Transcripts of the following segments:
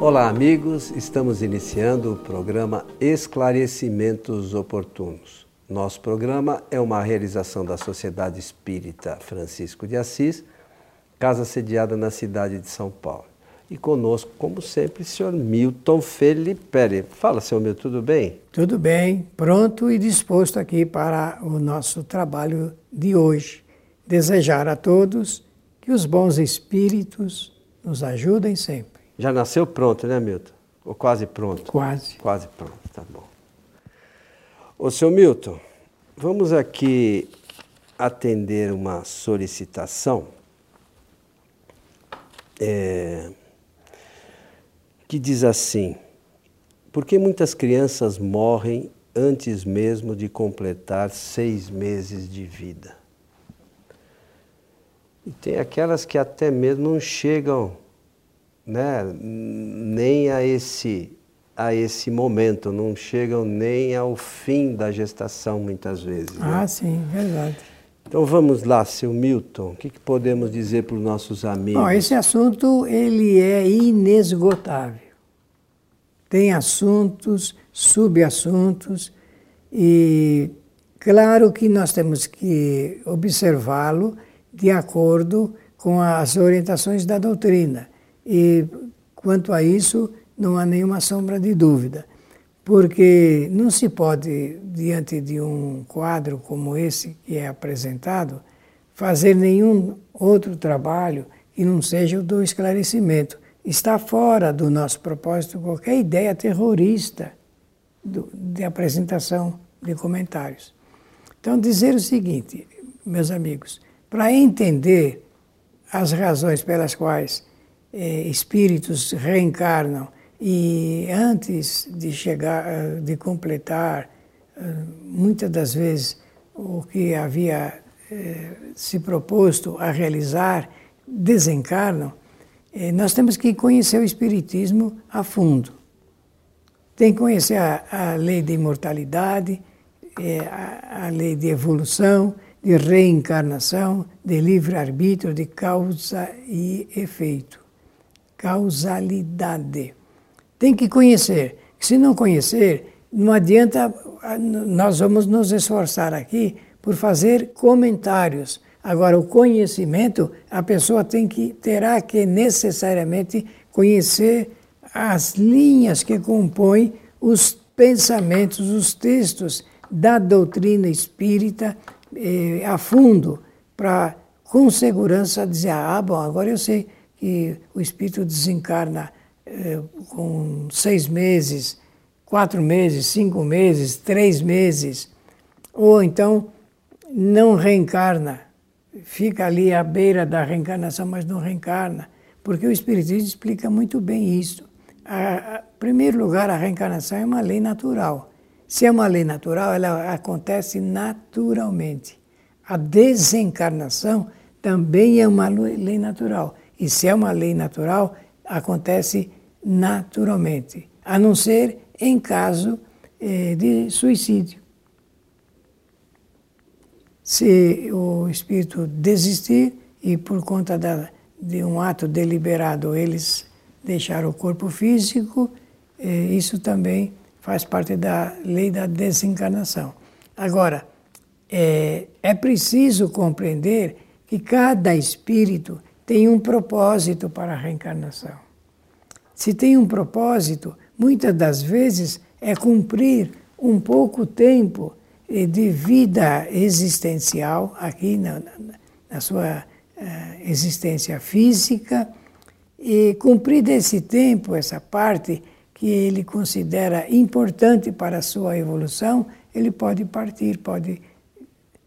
Olá, amigos. Estamos iniciando o programa Esclarecimentos Oportunos. Nosso programa é uma realização da Sociedade Espírita Francisco de Assis, casa sediada na cidade de São Paulo. E conosco, como sempre, o senhor Milton Felipe. Fala, senhor Milton, tudo bem? Tudo bem, pronto e disposto aqui para o nosso trabalho de hoje. Desejar a todos que os bons espíritos nos ajudem sempre. Já nasceu pronto, né, Milton? Ou quase pronto? Quase. Quase pronto, tá bom. Ô, seu Milton, vamos aqui atender uma solicitação é, que diz assim: por que muitas crianças morrem antes mesmo de completar seis meses de vida? E tem aquelas que até mesmo não chegam né, nem a esse, a esse momento, não chegam nem ao fim da gestação muitas vezes. Né? Ah, sim, verdade. Então vamos lá, seu Milton, o que, que podemos dizer para os nossos amigos? Bom, esse assunto ele é inesgotável. Tem assuntos, subassuntos e claro que nós temos que observá-lo de acordo com as orientações da doutrina. E quanto a isso, não há nenhuma sombra de dúvida, porque não se pode, diante de um quadro como esse que é apresentado, fazer nenhum outro trabalho que não seja o do esclarecimento. Está fora do nosso propósito qualquer ideia terrorista de apresentação de comentários. Então, dizer o seguinte, meus amigos, para entender as razões pelas quais eh, espíritos reencarnam e antes de chegar, eh, de completar, eh, muitas das vezes o que havia eh, se proposto a realizar, desencarnam, nós temos que conhecer o Espiritismo a fundo. Tem que conhecer a, a lei de imortalidade, a, a lei de evolução, de reencarnação, de livre-arbítrio, de causa e efeito. Causalidade. Tem que conhecer. Se não conhecer, não adianta, nós vamos nos esforçar aqui por fazer comentários. Agora, o conhecimento, a pessoa tem que, terá que necessariamente conhecer as linhas que compõem os pensamentos, os textos da doutrina espírita eh, a fundo para, com segurança, dizer: ah, bom, agora eu sei que o espírito desencarna eh, com seis meses, quatro meses, cinco meses, três meses, ou então não reencarna, fica ali à beira da reencarnação, mas não reencarna, porque o Espiritismo explica muito bem isso. Em primeiro lugar, a reencarnação é uma lei natural. Se é uma lei natural, ela acontece naturalmente. A desencarnação também é uma lei natural. E se é uma lei natural, acontece naturalmente, a não ser em caso eh, de suicídio. Se o espírito desistir e por conta da, de um ato deliberado eles deixaram o corpo físico, eh, isso também faz parte da lei da desencarnação. Agora, é, é preciso compreender que cada espírito tem um propósito para a reencarnação. Se tem um propósito, muitas das vezes é cumprir um pouco tempo eh, de vida existencial aqui na, na sua uh, existência física e cumprir desse tempo essa parte que ele considera importante para a sua evolução, ele pode partir, pode,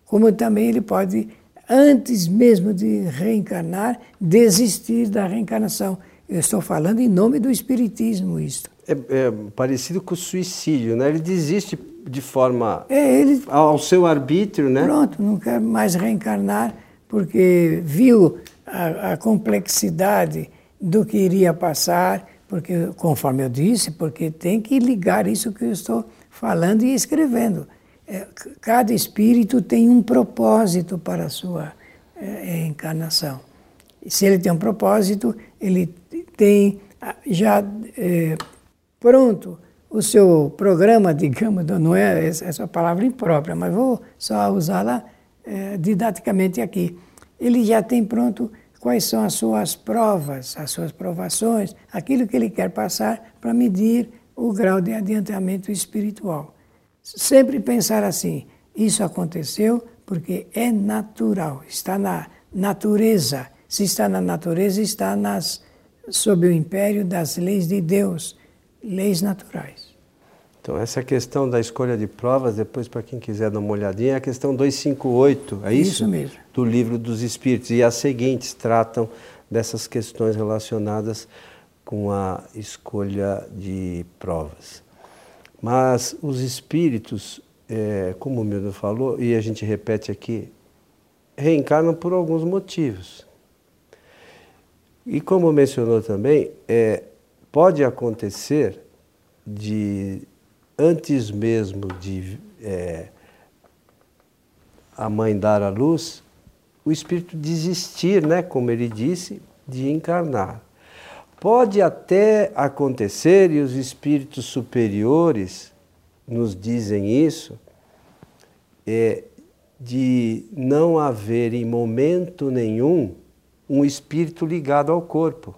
como também ele pode, antes mesmo de reencarnar, desistir da reencarnação. Eu estou falando em nome do Espiritismo isto. É, é parecido com o suicídio, né? Ele desiste de forma é, ele, ao seu arbítrio, né? Pronto, não quer mais reencarnar porque viu a, a complexidade do que iria passar porque, conforme eu disse, porque tem que ligar isso que eu estou falando e escrevendo. É, cada espírito tem um propósito para a sua é, encarnação. Se ele tem um propósito, ele tem já é, pronto o seu programa, digamos, não é essa palavra imprópria, mas vou só usá-la é, didaticamente aqui. Ele já tem pronto quais são as suas provas, as suas provações, aquilo que ele quer passar para medir o grau de adiantamento espiritual. Sempre pensar assim: isso aconteceu porque é natural, está na natureza. Se está na natureza, está nas, sob o império das leis de Deus, leis naturais. Então, essa questão da escolha de provas, depois, para quem quiser dar uma olhadinha, é a questão 258, é isso? Isso mesmo. Do livro dos Espíritos. E as seguintes tratam dessas questões relacionadas com a escolha de provas. Mas os espíritos, é, como o Milton falou, e a gente repete aqui, reencarnam por alguns motivos. E como mencionou também, é, pode acontecer de, antes mesmo de é, a mãe dar a luz, o espírito desistir, né, como ele disse, de encarnar. Pode até acontecer, e os espíritos superiores nos dizem isso, é, de não haver em momento nenhum um espírito ligado ao corpo.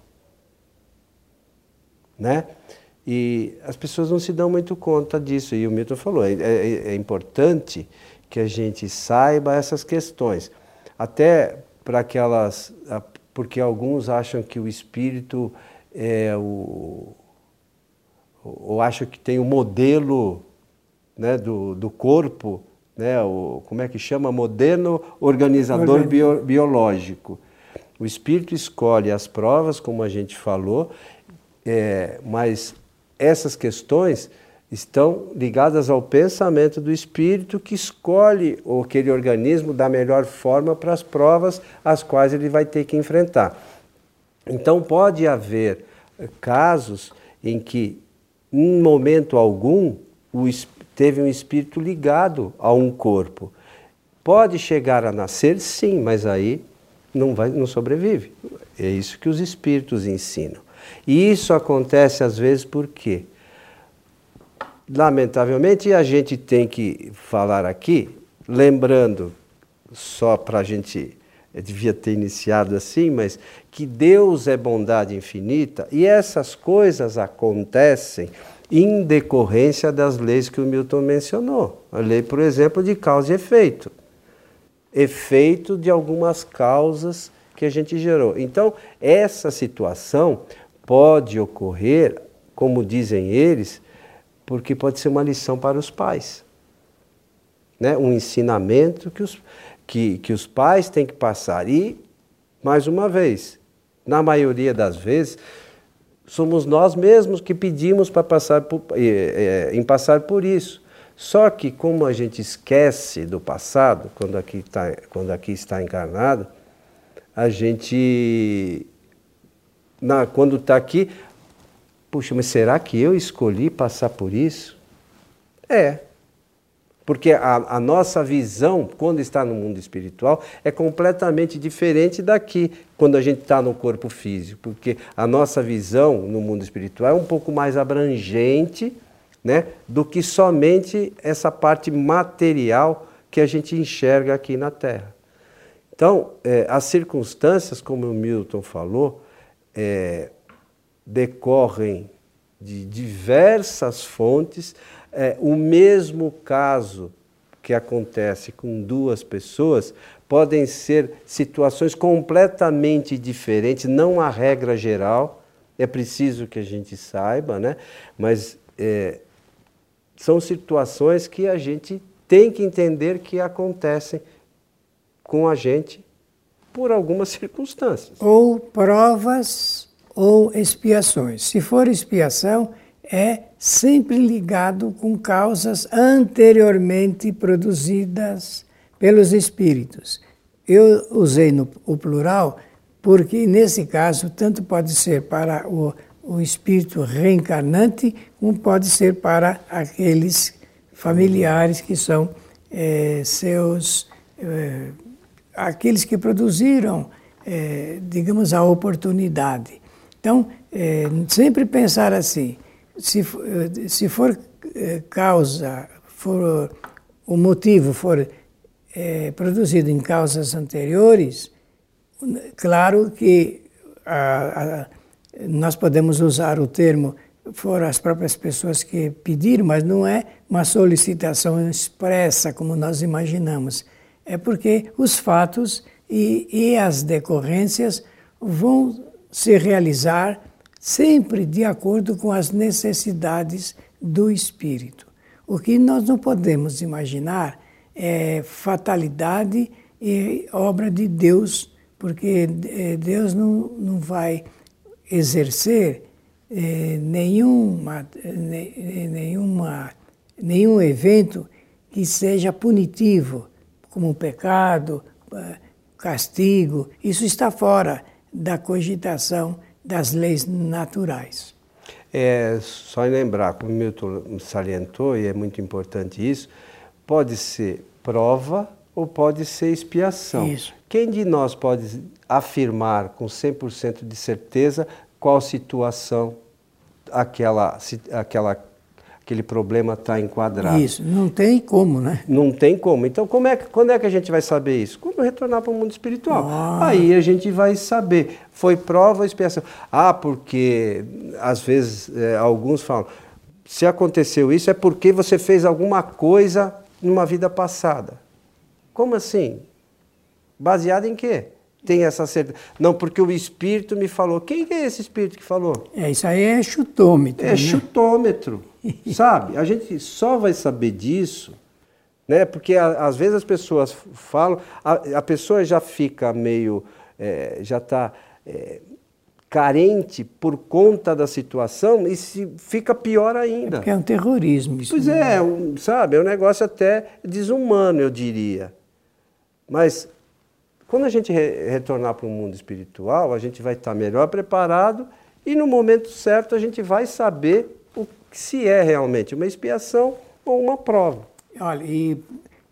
Né? E as pessoas não se dão muito conta disso, e o Milton falou, é, é, é importante que a gente saiba essas questões, até para que elas, porque alguns acham que o espírito é, o, ou acho que tem o um modelo né, do, do corpo, né, o, como é que chama? Moderno organizador bio, biológico. O espírito escolhe as provas, como a gente falou, é, mas essas questões estão ligadas ao pensamento do espírito que escolhe aquele organismo da melhor forma para as provas as quais ele vai ter que enfrentar. Então, pode haver casos em que, em momento algum, teve um espírito ligado a um corpo. Pode chegar a nascer, sim, mas aí não, vai, não sobrevive. É isso que os espíritos ensinam. E isso acontece às vezes por quê? Lamentavelmente, a gente tem que falar aqui, lembrando, só para a gente devia ter iniciado assim, mas que Deus é bondade infinita e essas coisas acontecem em decorrência das leis que o Milton mencionou. A lei, por exemplo, de causa e efeito. Efeito de algumas causas que a gente gerou. Então, essa situação pode ocorrer, como dizem eles, porque pode ser uma lição para os pais. Né? Um ensinamento que os, que, que os pais têm que passar. E, mais uma vez, na maioria das vezes, somos nós mesmos que pedimos para passar por, é, em passar por isso. Só que como a gente esquece do passado, quando aqui, tá, quando aqui está encarnado, a gente, na, quando está aqui, puxa, mas será que eu escolhi passar por isso? É, porque a, a, nossa visão, quando está no mundo espiritual, é completamente diferente daqui, quando a gente está no corpo físico. Porque a nossa visão no mundo espiritual é um pouco mais abrangente né, do que somente essa parte material que a gente enxerga aqui na Terra. Então, é, as circunstâncias, como o Milton falou, é, decorrem de diversas fontes é, o mesmo caso que acontece com duas pessoas podem ser situações completamente diferentes, não a regra geral, é preciso que a gente saiba, né? mas é, são situações que a gente tem que entender que acontecem com a gente por algumas circunstâncias. Ou provas ou expiações. Se for expiação, é sempre ligado com causas anteriormente produzidas pelos espíritos. Eu usei no, o plural porque, nesse caso, tanto pode ser para o, o espírito reencarnante, como pode ser para aqueles familiares que são é, seus. É, aqueles que produziram, é, digamos, a oportunidade. Então, sempre pensar assim, se, se for é, causa, for o motivo for é, produzido em causas anteriores, claro que a, a, nós podemos usar o termo foram as próprias pessoas que pediram, mas não é uma solicitação expressa como nós imaginamos. É porque os fatos e, e as decorrências vão se realizar sempre de acordo com as necessidades do espírito. O que nós não podemos imaginar é fatalidade e obra de Deus, porque eh, Deus não, não vai exercer eh, nenhuma, eh, nenhuma, nenhum evento que seja punitivo, como pecado, castigo. Isso está fora da cogitação das leis naturais. É só lembrar, como o Milton salientou, e é muito importante isso, pode ser prova ou pode ser expiação. Isso. Quem de nós pode afirmar com 100% de certeza qual situação aquela, aquela, aquele problema está enquadrado. Isso, não tem como, né? Não tem como. Então, como é, quando é que a gente vai saber isso? Quando retornar para o mundo espiritual. Ah. Aí a gente vai saber. Foi prova ou expiação? Ah, porque às vezes é, alguns falam, se aconteceu isso é porque você fez alguma coisa numa vida passada. Como assim? Baseado em quê? Tem essa certeza. Não, porque o Espírito me falou. Quem é esse Espírito que falou? É, isso aí é chutômetro. É né? chutômetro, sabe? A gente só vai saber disso, né? Porque a, às vezes as pessoas falam, a, a pessoa já fica meio, é, já está é, carente por conta da situação e se fica pior ainda. É porque é um terrorismo isso. Pois é, um, sabe? É um negócio até desumano, eu diria. Mas quando a gente re retornar para o mundo espiritual, a gente vai estar melhor preparado e no momento certo a gente vai saber o se é realmente uma expiação ou uma prova. Olha, e,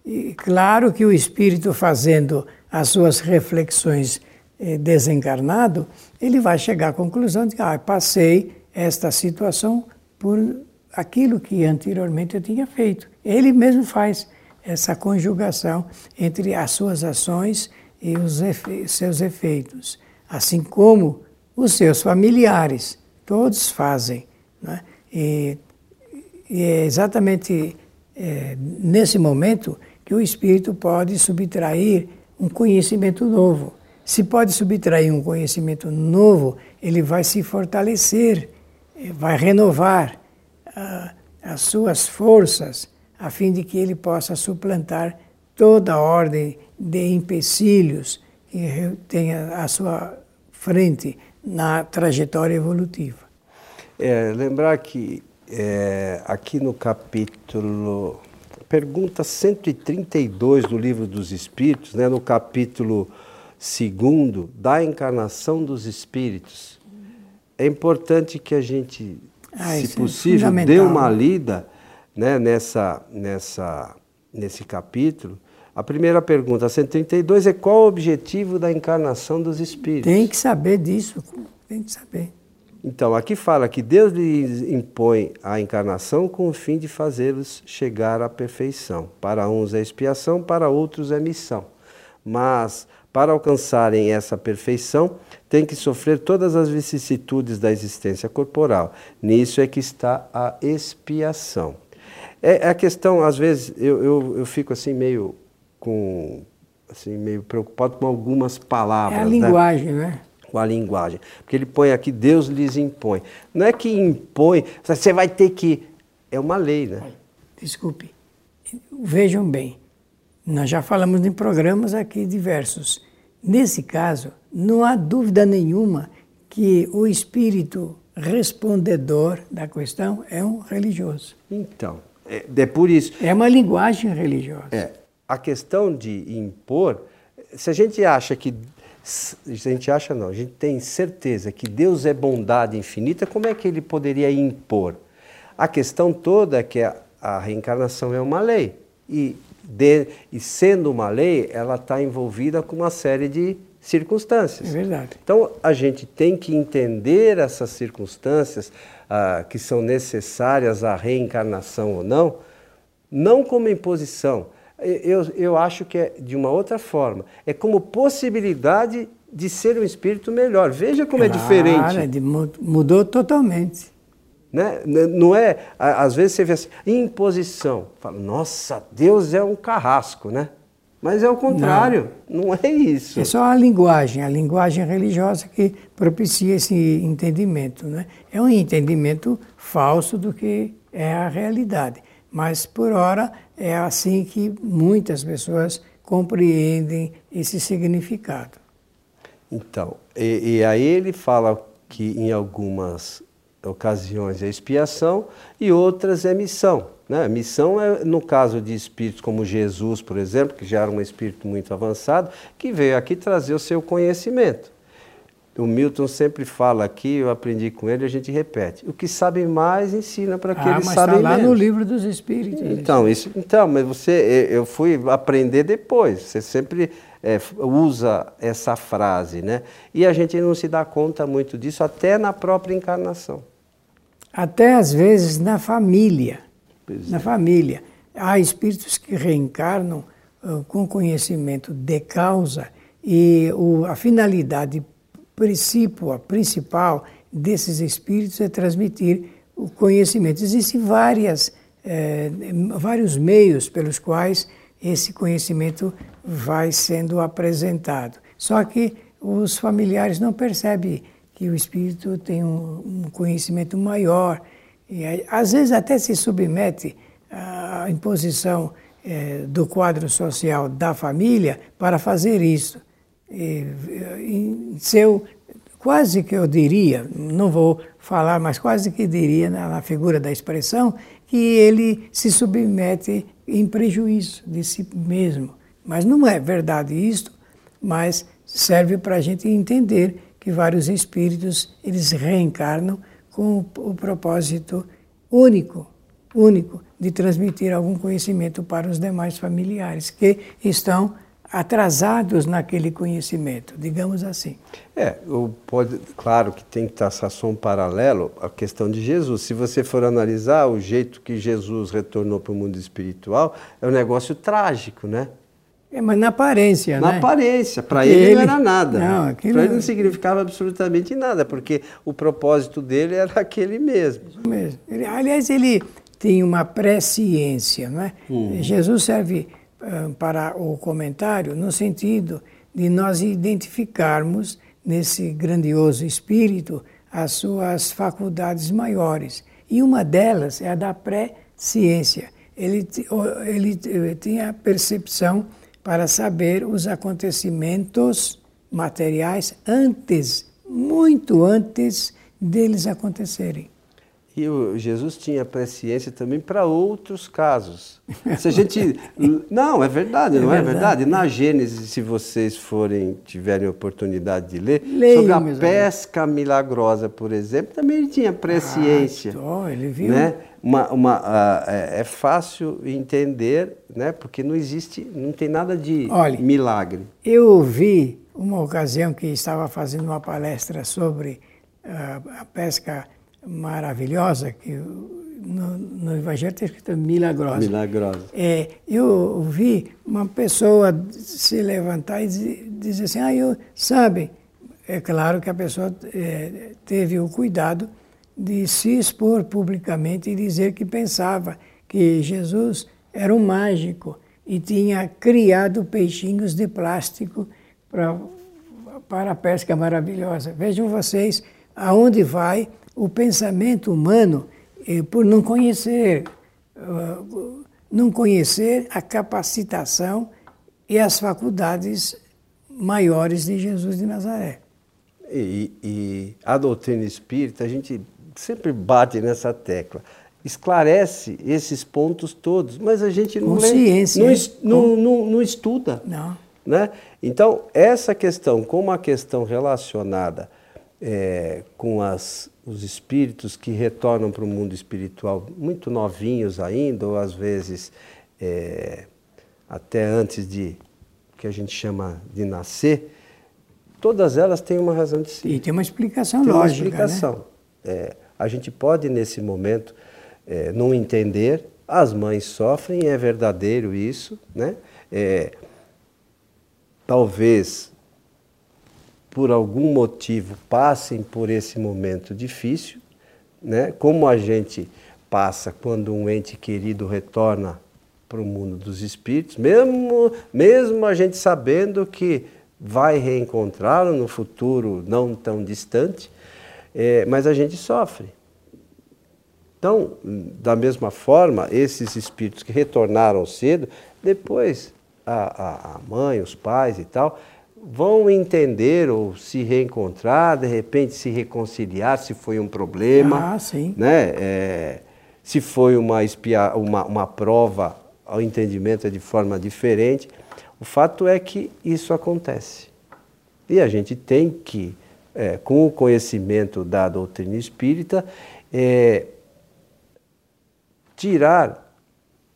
e claro que o espírito fazendo as suas reflexões eh, desencarnado, ele vai chegar à conclusão de que ah, passei esta situação por aquilo que anteriormente eu tinha feito. Ele mesmo faz essa conjugação entre as suas ações e os efe seus efeitos, assim como os seus familiares, todos fazem. Né? E, e, é exatamente é, nesse momento que o espírito pode subtrair um conhecimento novo. Se pode subtrair um conhecimento novo, ele vai se fortalecer, eh, vai renovar ah, as suas forças, a fim de que ele possa suplantar toda a ordem de empecilhos que tem à sua frente na trajetória evolutiva. É, lembrar que é, aqui no capítulo, pergunta 132 do Livro dos Espíritos, né, no capítulo 2 da encarnação dos espíritos, é importante que a gente, ah, se é possível, é dê uma lida né, nessa, nessa, nesse capítulo, a primeira pergunta, 132, é qual o objetivo da encarnação dos espíritos? Tem que saber disso, tem que saber. Então, aqui fala que Deus lhes impõe a encarnação com o fim de fazê-los chegar à perfeição. Para uns é expiação, para outros é missão. Mas, para alcançarem essa perfeição, tem que sofrer todas as vicissitudes da existência corporal. Nisso é que está a expiação. É a questão, às vezes, eu, eu, eu fico assim meio com assim meio preocupado com algumas palavras. É a né? linguagem, né? né? Com a linguagem. Porque ele põe aqui, Deus lhes impõe. Não é que impõe, você vai ter que. É uma lei, né? Desculpe. Vejam bem, nós já falamos em programas aqui diversos. Nesse caso, não há dúvida nenhuma que o espírito respondedor da questão é um religioso. Então, é, é por isso. É uma linguagem religiosa. É a questão de impor, se a gente acha que. A gente acha não, a gente tem certeza que Deus é bondade infinita, como é que ele poderia impor? A questão toda é que a, a reencarnação é uma lei. E, de, e sendo uma lei, ela está envolvida com uma série de circunstâncias. É verdade. Então a gente tem que entender essas circunstâncias ah, que são necessárias à reencarnação ou não, não como imposição. Eu, eu acho que é de uma outra forma. É como possibilidade de ser um espírito melhor. Veja como claro, é diferente. É mudou totalmente. Né? Não é, às vezes você vê assim, imposição. Fala, nossa, Deus é um carrasco, né? Mas é o contrário, não. não. é isso. É só a linguagem, a linguagem religiosa que propicia esse entendimento. Né? É um entendimento falso do que é a realidade. Mas, por hora, é assim que muitas pessoas compreendem esse significado. Então, e, e aí ele fala que em algumas ocasiões é expiação e outras é missão. Né? Missão é, no caso de espíritos como Jesus, por exemplo, que já era um espírito muito avançado, que veio aqui trazer o seu conhecimento. O Milton sempre fala aqui, eu aprendi com ele, a gente repete. O que sabe mais ensina para aqueles ah, que sabem tá lá menos. no livro dos Espíritos. Então, isso, então, mas você, eu fui aprender depois. Você sempre é, usa essa frase, né? E a gente não se dá conta muito disso até na própria encarnação. Até às vezes na família. Pois na é. família. Há espíritos que reencarnam uh, com conhecimento de causa e o, a finalidade principal, principal desses espíritos é transmitir o conhecimento. Existem várias, eh, vários meios pelos quais esse conhecimento vai sendo apresentado. Só que os familiares não percebem que o espírito tem um, um conhecimento maior e aí, às vezes até se submete à imposição é, do quadro social da família para fazer isso. E, em seu, quase que eu diria, não vou falar, mas quase que diria na, na figura da expressão, que ele se submete em prejuízo de si mesmo. Mas não é verdade isto, mas serve para a gente entender que vários espíritos eles reencarnam com o propósito único, único de transmitir algum conhecimento para os demais familiares que estão atrasados naquele conhecimento, digamos assim. É, pode, claro que tem que traçar um paralelo à questão de Jesus. Se você for analisar o jeito que Jesus retornou para o mundo espiritual, é um negócio trágico, né? É, mas na aparência, na né? Na aparência. Para ele, ele, não era nada. Não, aquilo... Para ele não significava absolutamente nada, porque o propósito dele era aquele mesmo. Isso mesmo. Ele, aliás, ele tem uma presciência, não é? Hum. Jesus serve uh, para o comentário no sentido de nós identificarmos nesse grandioso espírito as suas faculdades maiores. E uma delas é a da presciência. Ele, ele, ele tem a percepção para saber os acontecimentos materiais antes, muito antes deles acontecerem. E o Jesus tinha presciência também para outros casos. Se a gente não é verdade, não é, verdade. é verdade. Na Gênesis, se vocês forem tiverem oportunidade de ler Leio, sobre a pesca amigos. milagrosa, por exemplo, também ele tinha presciência. Ah, ele viu. Né? Uma, uma, uh, é, é, fácil entender, né? Porque não existe, não tem nada de Olha, milagre. Eu vi uma ocasião que estava fazendo uma palestra sobre uh, a pesca maravilhosa, que no, no Evangelho está escrito milagrosa. Milagrosa. É, eu vi uma pessoa se levantar e dizer assim, ah, eu, sabe, é claro que a pessoa é, teve o cuidado de se expor publicamente e dizer que pensava que Jesus era um mágico e tinha criado peixinhos de plástico pra, para a pesca maravilhosa. Vejam vocês aonde vai o pensamento humano eh, por não conhecer, uh, não conhecer a capacitação e as faculdades maiores de Jesus de Nazaré. E, e a doutrina espírita, a gente sempre bate nessa tecla esclarece esses pontos todos, mas a gente não, lê, não, não, não, não, estuda. Não. Né? Então, essa questão, como a questão relacionada é, com as, os espíritos que retornam para o mundo espiritual muito novinhos ainda, ou às vezes é, até antes de que a gente chama de nascer, todas elas têm uma razão de ser. E tem uma explicação tem lógica. Uma explicação. Né? É, a gente pode, nesse momento, é, não entender, as mães sofrem, é verdadeiro isso, né? É, talvez por algum motivo passem por esse momento difícil, né? Como a gente passa quando um ente querido retorna para o mundo dos espíritos, mesmo mesmo a gente sabendo que vai reencontrá-lo no futuro não tão distante, é, mas a gente sofre. Então, da mesma forma, esses espíritos que retornaram cedo, depois a, a, mãe, os pais e tal, vão entender ou se reencontrar, de repente se reconciliar se foi um problema. Ah, sim. Né? É, se foi uma, espia, uma, uma prova ao entendimento é de forma diferente. O fato é que isso acontece. E a gente tem que, é, com o conhecimento da doutrina espírita, é, tirar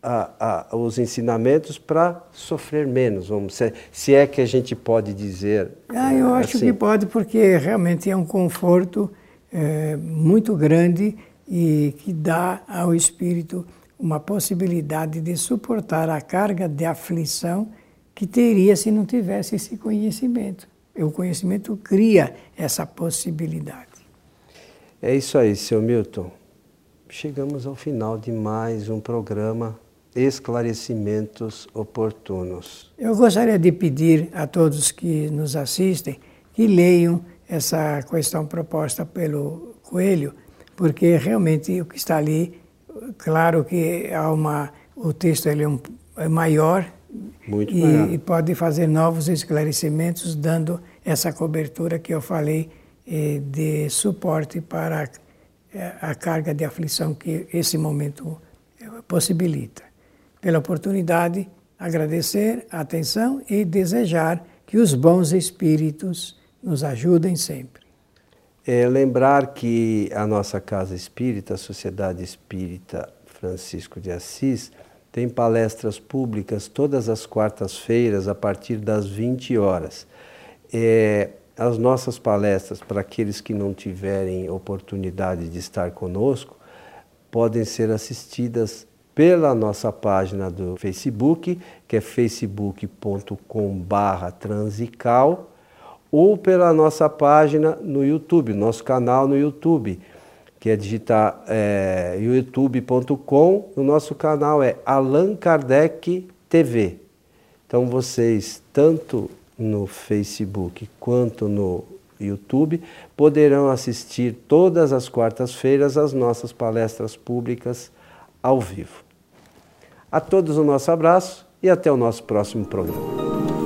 a, a, os ensinamentos para sofrer menos, vamos se, se é que a gente pode dizer. Ah, eu acho assim. que pode, porque realmente é um conforto é, muito grande e que dá ao espírito uma possibilidade de suportar a carga de aflição que teria se não tivesse esse conhecimento. O conhecimento cria essa possibilidade. É isso aí, seu Milton. Chegamos ao final de mais um programa Esclarecimentos Oportunos. Eu gostaria de pedir a todos que nos assistem que leiam essa questão proposta pelo Coelho, porque realmente o que está ali, claro que há uma, o texto ele é, um, é maior, Muito e, maior e pode fazer novos esclarecimentos, dando essa cobertura que eu falei eh, de suporte para é, a carga de aflição que esse momento é, possibilita. Pela oportunidade, agradecer a atenção e desejar que os bons espíritos nos ajudem sempre. É lembrar que a nossa Casa Espírita, a Sociedade Espírita Francisco de Assis, tem palestras públicas todas as quartas-feiras a partir das 20 horas. É, as nossas palestras, para aqueles que não tiverem oportunidade de estar conosco, podem ser assistidas pela nossa página do Facebook, que é facebook.com/transical, ou pela nossa página no YouTube, nosso canal no YouTube, que é digitar é, youtube.com. O nosso canal é Allan Kardec TV. Então vocês tanto no Facebook quanto no YouTube, poderão assistir todas as quartas-feiras as nossas palestras públicas ao vivo. A todos o nosso abraço e até o nosso próximo programa.